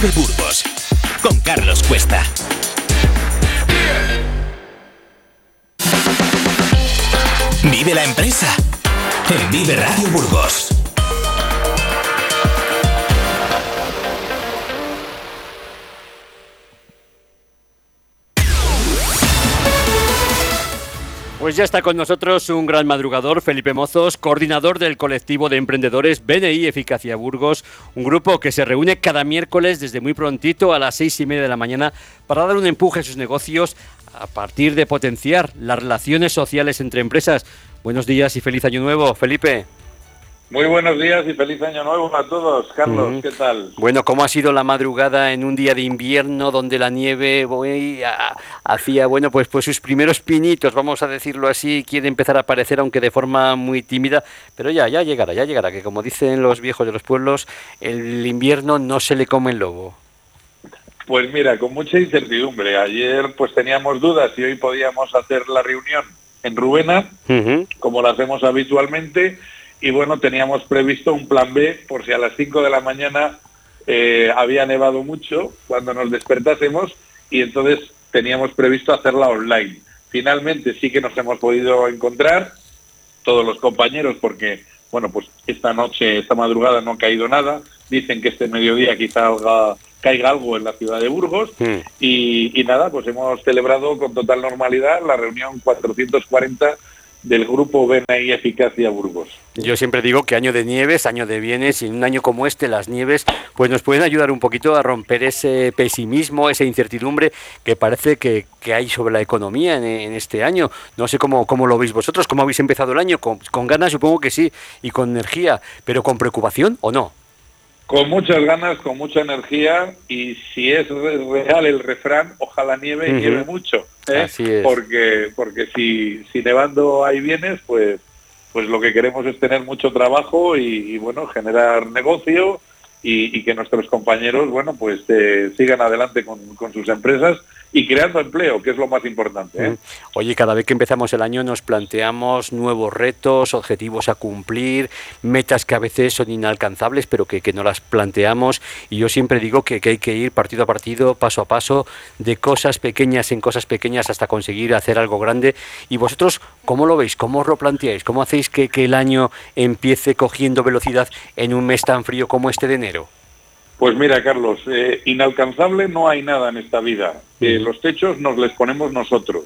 Vive Burgos con Carlos Cuesta. Vive la empresa en Vive Radio Burgos. Pues ya está con nosotros un gran madrugador, Felipe Mozos, coordinador del colectivo de emprendedores BNI Eficacia Burgos, un grupo que se reúne cada miércoles desde muy prontito a las seis y media de la mañana para dar un empuje a sus negocios a partir de potenciar las relaciones sociales entre empresas. Buenos días y feliz año nuevo, Felipe. Muy buenos días y feliz año nuevo a todos. Carlos, ¿qué tal? Bueno, ¿cómo ha sido la madrugada en un día de invierno donde la nieve hacía, bueno, pues, pues sus primeros pinitos, vamos a decirlo así, quiere empezar a aparecer, aunque de forma muy tímida, pero ya, ya llegará, ya llegará, que como dicen los viejos de los pueblos, el invierno no se le come el lobo. Pues mira, con mucha incertidumbre. Ayer pues teníamos dudas si hoy podíamos hacer la reunión en Rubena, como lo hacemos habitualmente y bueno, teníamos previsto un plan B por si a las 5 de la mañana eh, había nevado mucho cuando nos despertásemos y entonces teníamos previsto hacerla online. Finalmente sí que nos hemos podido encontrar todos los compañeros porque, bueno, pues esta noche, esta madrugada no ha caído nada. Dicen que este mediodía quizá caiga algo en la ciudad de Burgos hmm. y, y nada, pues hemos celebrado con total normalidad la reunión 440 del grupo BNI Eficacia Burgos. Yo siempre digo que año de nieves, año de bienes, y en un año como este las nieves pues nos pueden ayudar un poquito a romper ese pesimismo, esa incertidumbre que parece que, hay sobre la economía en, este año. No sé cómo, cómo lo veis vosotros, cómo habéis empezado el año, con, con ganas supongo que sí, y con energía, pero con preocupación o no. Con muchas ganas, con mucha energía y si es real el refrán, ojalá nieve y nieve mucho. ¿eh? Porque, porque si, si nevando hay bienes, pues, pues lo que queremos es tener mucho trabajo y, bueno, generar negocio y, que nuestros compañeros, bueno, pues eh, sigan adelante con, con sus empresas y creando empleo, que es lo más importante. ¿eh? Oye, cada vez que empezamos el año nos planteamos nuevos retos, objetivos a cumplir, metas que a veces son inalcanzables, pero que, no las planteamos. Y yo siempre digo que, hay que ir partido a partido, paso a paso, de cosas pequeñas en cosas pequeñas hasta conseguir hacer algo grande. ¿Y vosotros cómo lo veis? ¿Cómo os lo planteáis? ¿Cómo hacéis que, que el año empiece cogiendo velocidad en un mes tan frío como este de enero? Pues mira, Carlos, eh, inalcanzable no hay nada en esta vida. Eh, los techos nos les ponemos nosotros.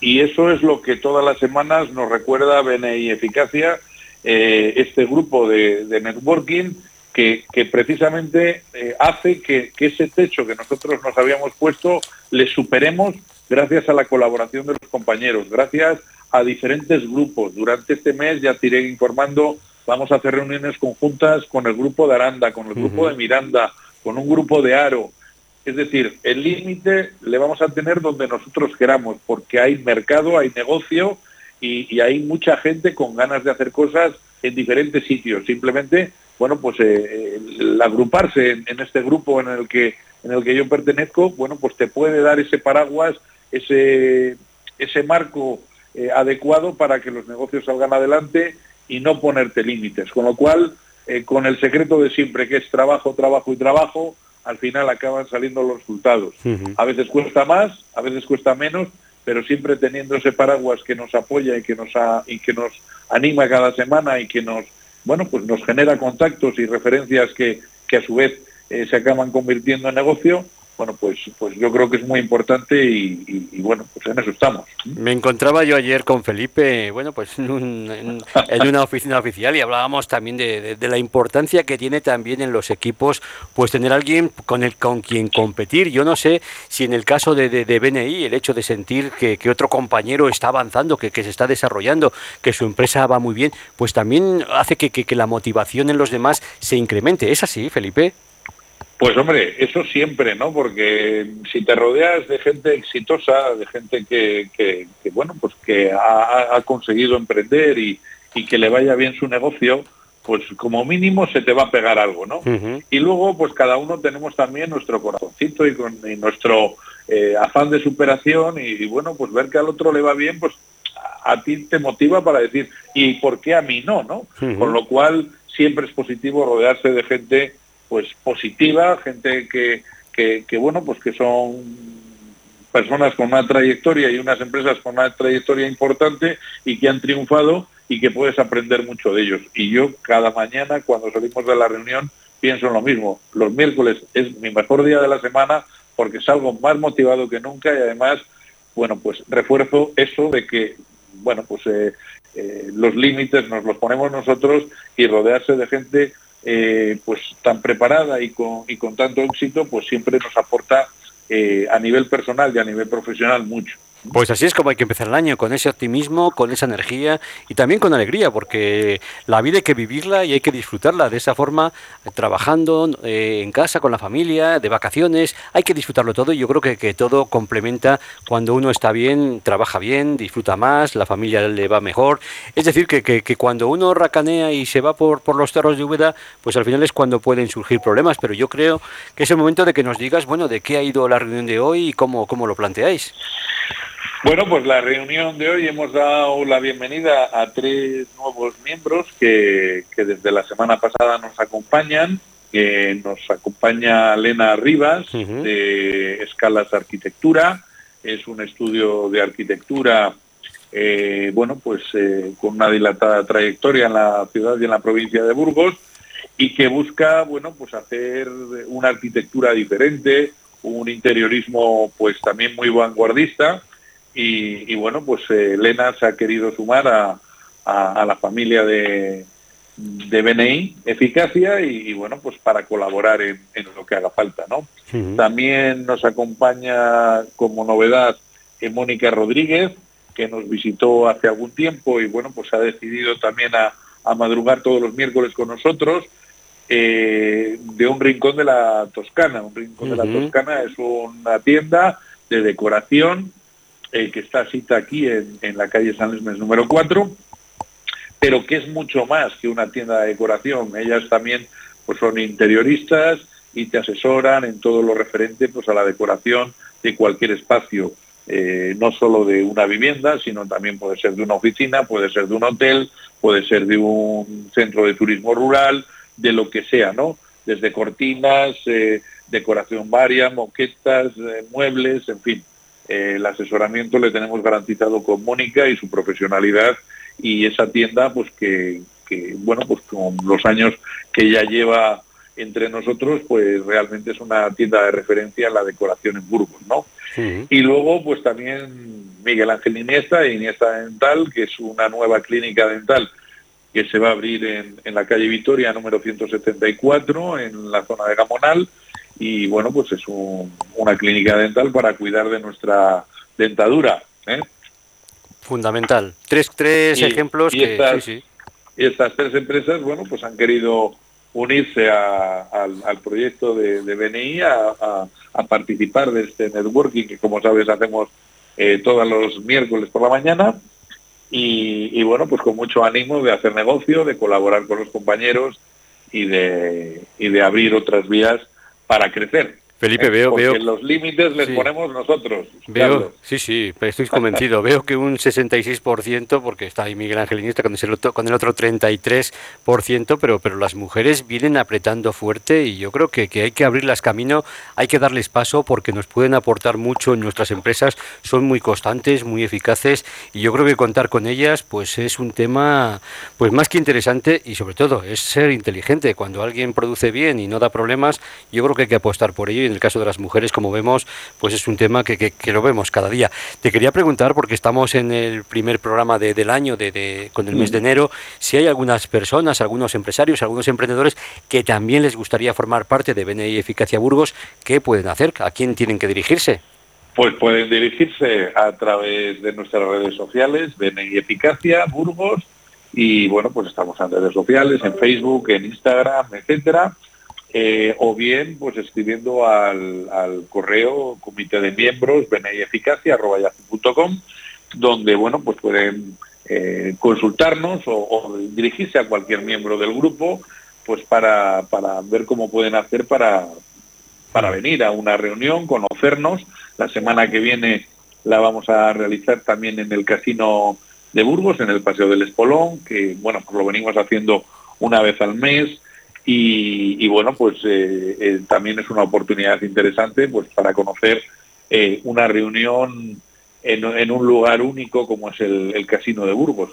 Y eso es lo que todas las semanas nos recuerda BNI Eficacia, eh, este grupo de, networking que, precisamente hace que, que, ese techo que nosotros nos habíamos puesto le superemos gracias a la colaboración de los compañeros, gracias a diferentes grupos. Durante este mes ya te iré informando Vamos a hacer reuniones conjuntas con el grupo de Aranda, con el grupo de Miranda, con un grupo de Aro. Es decir, el límite le vamos a tener donde nosotros queramos, porque hay mercado, hay negocio y, hay mucha gente con ganas de hacer cosas en diferentes sitios. Simplemente, bueno, pues eh, el agruparse en, este grupo en el que en el que yo pertenezco, bueno, pues te puede dar ese paraguas, ese ese marco eh, adecuado para que los negocios salgan adelante y no ponerte límites. Con lo cual, eh, con el secreto de siempre, que es trabajo, trabajo y trabajo, al final acaban saliendo los resultados. A veces cuesta más, a veces cuesta menos, pero siempre teniendo ese paraguas que nos apoya y que nos, y que nos anima cada semana y que nos, bueno, pues nos genera contactos y referencias que, que a su vez eh, se acaban convirtiendo en negocio, bueno, pues, pues yo creo que es muy importante y, bueno, pues en eso estamos. Me encontraba yo ayer con Felipe, bueno, pues en, una oficina oficial y hablábamos también de, la importancia que tiene también en los equipos, pues tener alguien con el con quien competir. Yo no sé si en el caso de, de, BNI el hecho de sentir que, otro compañero está avanzando, que, se está desarrollando, que su empresa va muy bien, pues también hace que, que la motivación en los demás se incremente. ¿Es así, Felipe? Pues hombre, eso siempre, ¿no? Porque si te rodeas de gente exitosa, de gente que, bueno, pues que ha, conseguido emprender y, que le vaya bien su negocio, pues como mínimo se te va a pegar algo, ¿no? Y luego, pues cada uno tenemos también nuestro corazoncito y, con, nuestro eh, afán de superación y, bueno, pues ver que al otro le va bien, pues a, ti te motiva para decir, ¿y por qué a mí no, no? Con lo cual siempre es positivo rodearse de gente pues positiva, gente que, que, bueno, pues que son personas con una trayectoria y unas empresas con una trayectoria importante y que han triunfado y que puedes aprender mucho de ellos. Y yo cada mañana cuando salimos de la reunión pienso en lo mismo. Los miércoles es mi mejor día de la semana porque salgo más motivado que nunca y además, bueno, pues refuerzo eso de que, bueno, pues eh, eh, los límites nos los ponemos nosotros y rodearse de gente eh, pues tan preparada y con, y con tanto éxito, pues siempre nos aporta a nivel personal y a nivel profesional mucho. Pues así es como hay que empezar el año, con ese optimismo, con esa energía y también con alegría, porque la vida hay que vivirla y hay que disfrutarla de esa forma, eh, trabajando eh, en casa, con la familia, de vacaciones, hay que disfrutarlo todo y yo creo que, que, todo complementa cuando uno está bien, trabaja bien, disfruta más, la familia le va mejor. Es decir, que, que, que cuando uno racanea y se va por, por los cerros de Úbeda, pues al final es cuando pueden surgir problemas, pero yo creo que es el momento de que nos digas, bueno, de qué ha ido la reunión de hoy y cómo, cómo lo planteáis. Bueno, pues la reunión de hoy hemos dado la bienvenida a tres nuevos miembros que, desde la semana pasada nos acompañan. Que nos acompaña Lena Rivas de Escalas Arquitectura. Es un estudio de arquitectura, eh, bueno, pues eh, con una dilatada trayectoria en la ciudad y en la provincia de Burgos y que busca, bueno, pues hacer una arquitectura diferente, un interiorismo pues también muy vanguardista y, bueno, pues eh, Elena se ha querido sumar a, la familia de, de BNI Eficacia y, bueno, pues para colaborar en, lo que haga falta, ¿no? También nos acompaña como novedad eh, Mónica Rodríguez, que nos visitó hace algún tiempo y bueno, pues ha decidido también a, madrugar todos los miércoles con nosotros eh, de un rincón de la Toscana. Un rincón de la Toscana es una tienda de decoración eh, que está cita aquí en, la calle San Luis número 4, pero que es mucho más que una tienda de decoración. Ellas también pues, son interioristas y te asesoran en todo lo referente pues, a la decoración de cualquier espacio. Eh, no solo de una vivienda, sino también puede ser de una oficina, puede ser de un hotel, puede ser de un centro de turismo rural, de lo que sea, ¿no? Desde cortinas, eh, decoración varia, moquetas, muebles, en fin. Eh, el asesoramiento le tenemos garantizado con Mónica y su profesionalidad y esa tienda pues que, bueno pues con los años que ya lleva entre nosotros pues realmente es una tienda de referencia en la decoración en Burgos no y luego pues también Miguel Ángel Iniesta Iniesta Dental que es una nueva clínica dental que se va a abrir en, en la calle Vitoria número 174 en la zona de Gamonal y bueno, pues es una clínica dental para cuidar de nuestra dentadura. ¿eh? Fundamental. Tres, tres ejemplos y que... Estas, Y estas tres empresas, bueno, pues han querido unirse al, proyecto de, BNI a, participar de este networking que, como sabes, hacemos eh, todos los miércoles por la mañana. Y, y, bueno, pues con mucho ánimo de hacer negocio, de colaborar con los compañeros y de, y de abrir otras vías para crecer. Felipe, veo, Porque veo. los límites les ponemos nosotros. Veo, sí, sí, estoy convencido. veo que un 66%, porque está ahí Miguel Ángel Iniesta con el otro, con el otro 33%, pero, pero las mujeres vienen apretando fuerte y yo creo que, que hay que abrirlas camino, hay que darles paso porque nos pueden aportar mucho en nuestras empresas, son muy constantes, muy eficaces y yo creo que contar con ellas pues es un tema pues más que interesante y sobre todo es ser inteligente. Cuando alguien produce bien y no da problemas, yo creo que hay que apostar por ello el caso de las mujeres, como vemos, pues es un tema que, que, lo vemos cada día. Te quería preguntar, porque estamos en el primer programa de, del año, de, con el mes de enero, si hay algunas personas, algunos empresarios, algunos emprendedores que también les gustaría formar parte de BNI Eficacia Burgos, ¿qué pueden hacer? ¿A quién tienen que dirigirse? Pues pueden dirigirse a través de nuestras redes sociales, BNI Eficacia Burgos, y bueno, pues estamos en redes sociales, en Facebook, en Instagram, etcétera eh, o bien pues escribiendo al, correo comité de miembros eficacia.com donde bueno pues pueden eh, consultarnos o, dirigirse a cualquier miembro del grupo pues para, para ver cómo pueden hacer para, para venir a una reunión, conocernos. La semana que viene la vamos a realizar también en el Casino de Burgos, en el Paseo del Espolón, que bueno, pues lo venimos haciendo una vez al mes y, bueno, pues también es una oportunidad interesante pues para conocer una reunión en, un lugar único como es el, Casino de Burgos.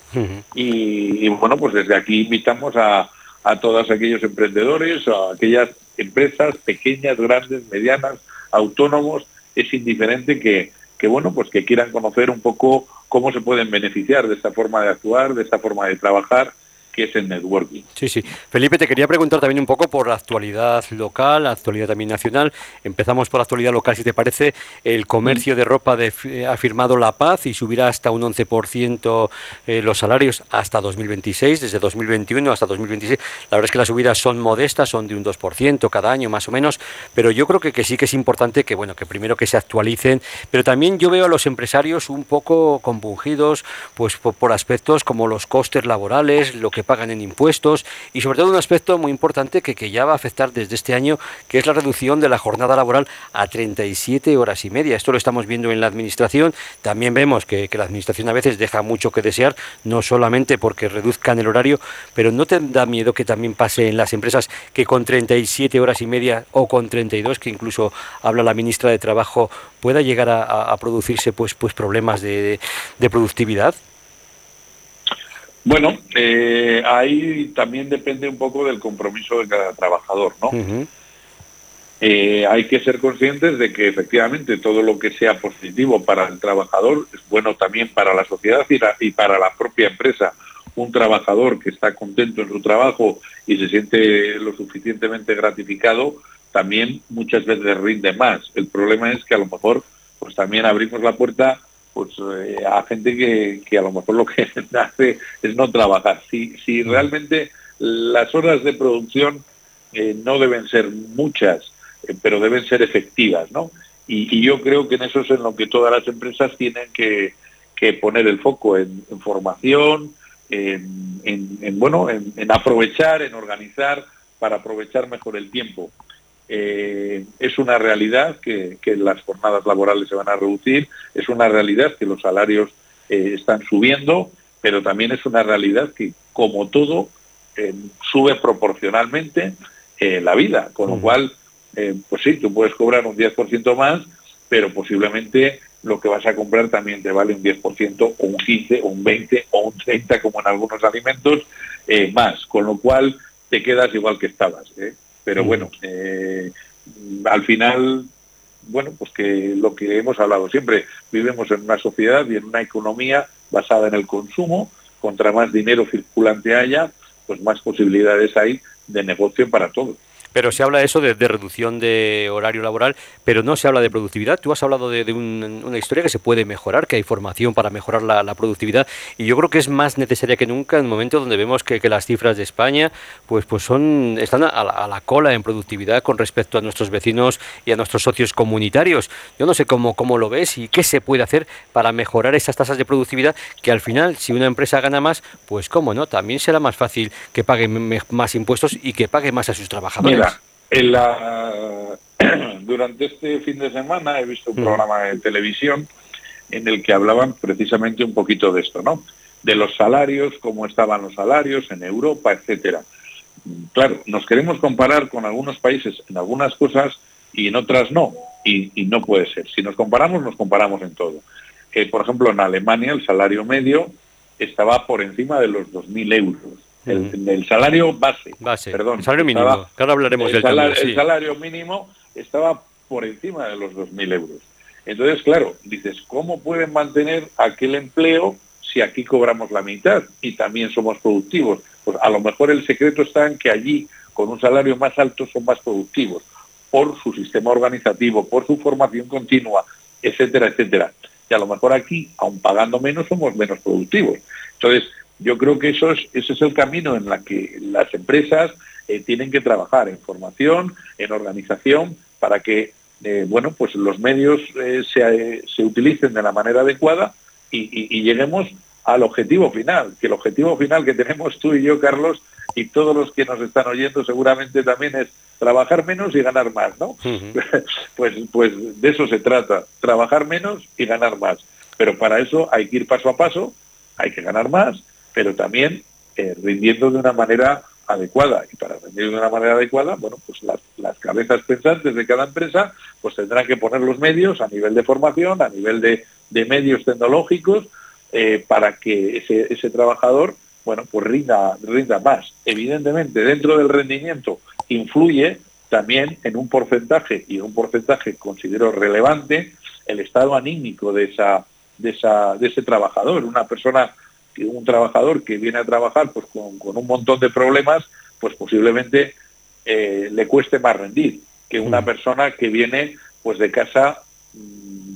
y, bueno, pues desde aquí invitamos a, a todos aquellos emprendedores, a aquellas empresas pequeñas, grandes, medianas, autónomos, es indiferente que, que bueno, pues que quieran conocer un poco cómo se pueden beneficiar de esta forma de actuar, de esta forma de trabajar que es el networking. Sí, sí. Felipe, te quería preguntar también un poco por la actualidad local, la actualidad también nacional. Empezamos por la actualidad local, si te parece. El comercio de ropa de, ha firmado la paz y subirá hasta un 11% eh, los salarios hasta 2026, desde 2021 hasta 2026. La verdad es que las subidas son modestas, son de un 2% cada año más o menos, pero yo creo que, que sí que es importante que, bueno, que primero que se actualicen, pero también yo veo a los empresarios un poco compungidos pues, por, por aspectos como los costes laborales, lo que pagan en impuestos y sobre todo un aspecto muy importante que, que ya va a afectar desde este año, que es la reducción de la jornada laboral a 37 horas y media. Esto lo estamos viendo en la Administración. También vemos que, la Administración a veces deja mucho que desear, no solamente porque reduzcan el horario, pero ¿no te da miedo que también pase en las empresas que con 37 horas y media o con 32, que incluso habla la ministra de Trabajo, pueda llegar a, producirse pues, pues problemas de productividad? Bueno, eh, ahí también depende un poco del compromiso de cada trabajador, ¿no? Eh, hay que ser conscientes de que efectivamente todo lo que sea positivo para el trabajador es bueno también para la sociedad y, para la propia empresa. Un trabajador que está contento en su trabajo y se siente lo suficientemente gratificado, también muchas veces rinde más. El problema es que a lo mejor pues también abrimos la puerta pues eh, a gente que, a lo mejor lo que hace es no trabajar. Si, si realmente las horas de producción eh, no deben ser muchas, eh, pero deben ser efectivas, ¿no? Y, yo creo que en eso es en lo que todas las empresas tienen que, poner el foco, en, formación, en, bueno, en aprovechar, en organizar para aprovechar mejor el tiempo. Eh, es una realidad que, las jornadas laborales se van a reducir, es una realidad que los salarios eh, están subiendo, pero también es una realidad que, como todo, eh, sube proporcionalmente la vida, con lo cual, pues sí, tú puedes cobrar un 10% más, pero posiblemente lo que vas a comprar también te vale un 10% o un 15 o un 20 o un 30 como en algunos alimentos más, con lo cual te quedas igual que estabas. Pero bueno, eh, al final, bueno, pues que lo que hemos hablado siempre, vivimos en una sociedad y en una economía basada en el consumo, contra más dinero circulante haya, pues más posibilidades hay de negocio para todos. Pero se habla eso de, reducción de horario laboral, pero no se habla de productividad. Tú has hablado de, una historia que se puede mejorar, que hay formación para mejorar la, productividad, y yo creo que es más necesaria que nunca en un momento donde vemos que, las cifras de España pues, pues son, están a la, cola en productividad con respecto a nuestros vecinos y a nuestros socios comunitarios. Yo no sé cómo, cómo lo ves y qué se puede hacer para mejorar esas tasas de productividad, que al final, si una empresa gana más, pues cómo no, también será más fácil que pague más impuestos y que pague más a sus trabajadores en la, durante este fin de semana he visto un mm. programa de televisión en el que hablaban precisamente un poquito de esto, ¿no? De los salarios, cómo estaban los salarios en Europa, etcétera. Claro, nos queremos comparar con algunos países en algunas cosas y en otras no, y, no puede ser. Si nos comparamos, nos comparamos en todo. Eh, por ejemplo, en Alemania el salario medio estaba por encima de los 2.000 euros el, salario base, perdón, el salario mínimo, ahora hablaremos del salario, El salario mínimo estaba por encima de los 2.000 euros. Entonces, claro, dices, ¿cómo pueden mantener aquel empleo si aquí cobramos la mitad y también somos productivos? Pues a lo mejor el secreto está en que allí, con un salario más alto, son más productivos por su sistema organizativo, por su formación continua, etcétera, etcétera. Y a lo mejor aquí, aun pagando menos, somos menos productivos. Entonces, yo creo que eso es, ese es el camino en la que las empresas eh, tienen que trabajar en formación, en organización, para que eh, bueno, pues los medios eh, se, se, utilicen de la manera adecuada y, lleguemos al objetivo final, que el objetivo final que tenemos tú y yo, Carlos, y todos los que nos están oyendo seguramente también es trabajar menos y ganar más, ¿no? pues, pues de eso se trata, trabajar menos y ganar más. Pero para eso hay que ir paso a paso, hay que ganar más, pero también eh, rindiendo de una manera adecuada. Y para rendir de una manera adecuada, bueno, pues las, cabezas pensantes de cada empresa pues tendrán que poner los medios a nivel de formación, a nivel de, medios tecnológicos, eh, para que ese, ese trabajador bueno, pues rinda, rinda más. Evidentemente, dentro del rendimiento influye también en un porcentaje, y un porcentaje considero relevante, el estado anímico de, esa, de, esa, de ese trabajador. Una persona, un trabajador que viene a trabajar pues, con, un montón de problemas, pues posiblemente eh, le cueste más rendir que una mm. persona que viene pues de casa mm,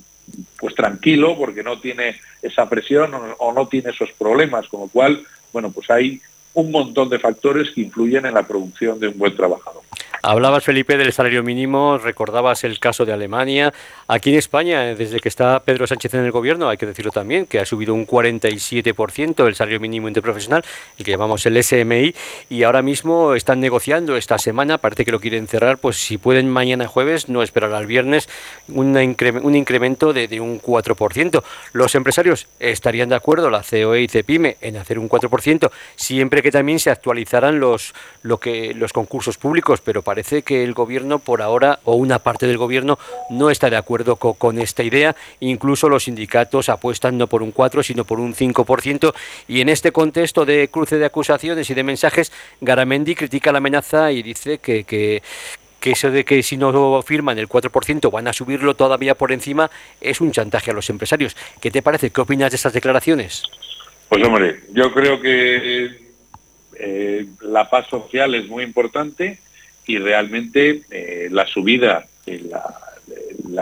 pues tranquilo porque no tiene esa presión o no tiene esos problemas, con lo cual bueno, pues hay un montón de factores que influyen en la producción de un buen trabajador. Hablabas, Felipe, del salario mínimo, recordabas el caso de Alemania. Aquí en España, eh, desde que está Pedro Sánchez en el gobierno, hay que decirlo también, que ha subido un 47% el salario mínimo interprofesional, el que llamamos el SMI, y ahora mismo están negociando esta semana, parece que lo quieren cerrar, pues si pueden mañana jueves, no esperar al viernes, un incremento de, un 4%. Los empresarios estarían de acuerdo, la COE y CEPIME, en hacer un 4%, siempre que también se actualizaran los, lo que, los concursos públicos, pero parece que el gobierno por ahora, o una parte del gobierno, no está de acuerdo con, esta idea. Incluso los sindicatos apuestan no por un 4, sino por un 5%. Y en este contexto de cruce de acusaciones y de mensajes, Garamendi critica la amenaza y dice que, que, eso de que si no firman el 4% van a subirlo todavía por encima es un chantaje a los empresarios. ¿Qué te parece? ¿Qué opinas de esas declaraciones? Pues hombre, yo creo que eh, la paz social es muy importante y realmente eh, la subida, en la,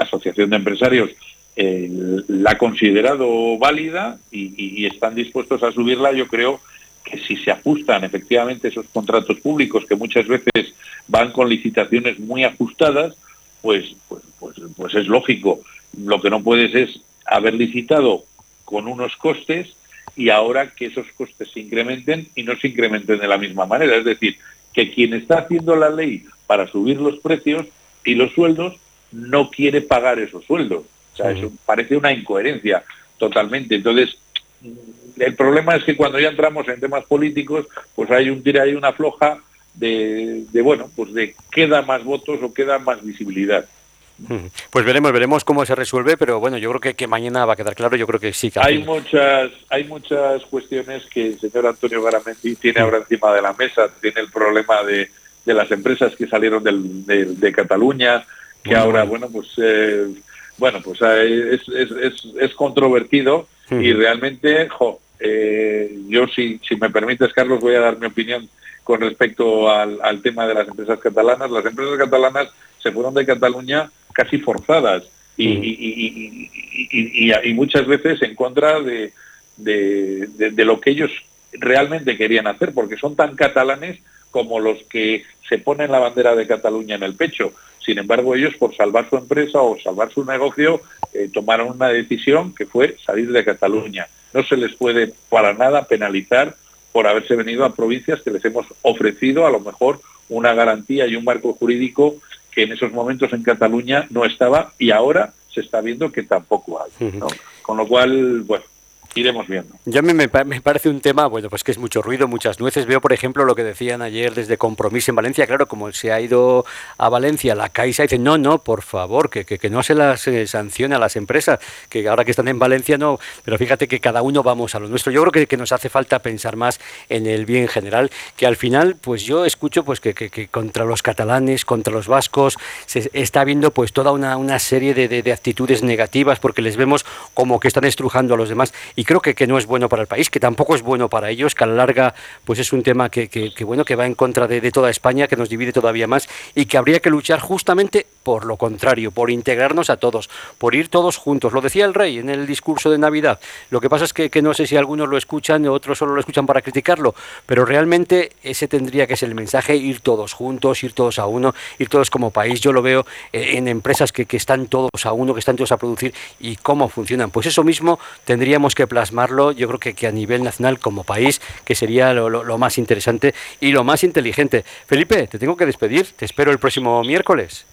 Asociación de Empresarios eh, la ha considerado válida y, están dispuestos a subirla, yo creo que si se ajustan efectivamente esos contratos públicos que muchas veces van con licitaciones muy ajustadas, pues, pues, pues, pues es lógico. Lo que no puedes es haber licitado con unos costes y ahora que esos costes se incrementen y no se incrementen de la misma manera. Es decir, que quien está haciendo la ley para subir los precios y los sueldos no quiere pagar esos sueldos. O sea, eso parece una incoherencia totalmente. Entonces, el problema es que cuando ya entramos en temas políticos, pues hay un tira y una floja de, de, bueno, pues de queda más votos o queda más visibilidad. Pues veremos, veremos cómo se resuelve, pero bueno, yo creo que, mañana va a quedar claro, yo creo que sí. hay muchas, hay muchas cuestiones que el señor Antonio Garamendi tiene ahora encima de la mesa, tiene el problema de, las empresas que salieron de, Cataluña, que ahora, bueno, pues eh, bueno, pues eh, es, controvertido y realmente, jo, eh, yo si, si me permites, Carlos, voy a dar mi opinión con respecto al, al tema de las empresas catalanas. Las empresas catalanas se fueron de Cataluña casi forzadas y, y, muchas veces en contra de, de, lo que ellos realmente querían hacer, porque son tan catalanes como los que se ponen la bandera de Cataluña en el pecho. Sin embargo, ellos por salvar su empresa o salvar su negocio eh, tomaron una decisión que fue salir de Cataluña. No se les puede para nada penalizar por haberse venido a provincias que les hemos ofrecido a lo mejor una garantía y un marco jurídico que en esos momentos en Cataluña no estaba y ahora se está viendo que tampoco hay. Con lo cual, bueno, iremos viendo. Ya me, me, parece un tema, bueno, pues que es mucho ruido, muchas nueces. Veo, por ejemplo, lo que decían ayer desde Compromiso en Valencia. Claro, como se ha ido a Valencia, la Caixa dice, no, no, por favor, que, que, no se las eh, sancione a las empresas, que ahora que están en Valencia no, pero fíjate que cada uno vamos a lo nuestro. Yo creo que, que nos hace falta pensar más en el bien general, que al final, pues yo escucho pues que, que contra los catalanes, contra los vascos, se está viendo pues toda una, una serie de, de, de actitudes negativas porque les vemos como que están estrujando a los demás. Creo que, que no es bueno para el país, que tampoco es bueno para ellos, que a la larga pues es un tema que, que, bueno que va en contra de, de, toda España, que nos divide todavía más y que habría que luchar justamente por lo contrario, por integrarnos a todos, por ir todos juntos. Lo decía el rey en el discurso de Navidad. Lo que pasa es que, que no sé si algunos lo escuchan otros solo lo escuchan para criticarlo, pero realmente ese tendría que ser el mensaje, ir todos juntos, ir todos a uno, ir todos como país. Yo lo veo eh, en empresas que, que están todos a uno, que están todos a producir y cómo funcionan. Pues eso mismo tendríamos que plasmarlo, yo creo que, que a nivel nacional como país, que sería lo, más interesante y lo más inteligente. Felipe, te tengo que despedir, te espero el próximo miércoles.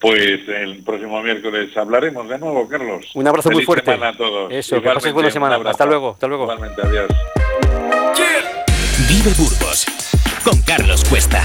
Pues el próximo miércoles hablaremos de nuevo, Carlos. Un abrazo muy fuerte. Semana a todos. Eso, que pases buena semana. Hasta luego, hasta luego. Igualmente, adiós. Vive Burgos con Carlos Cuesta.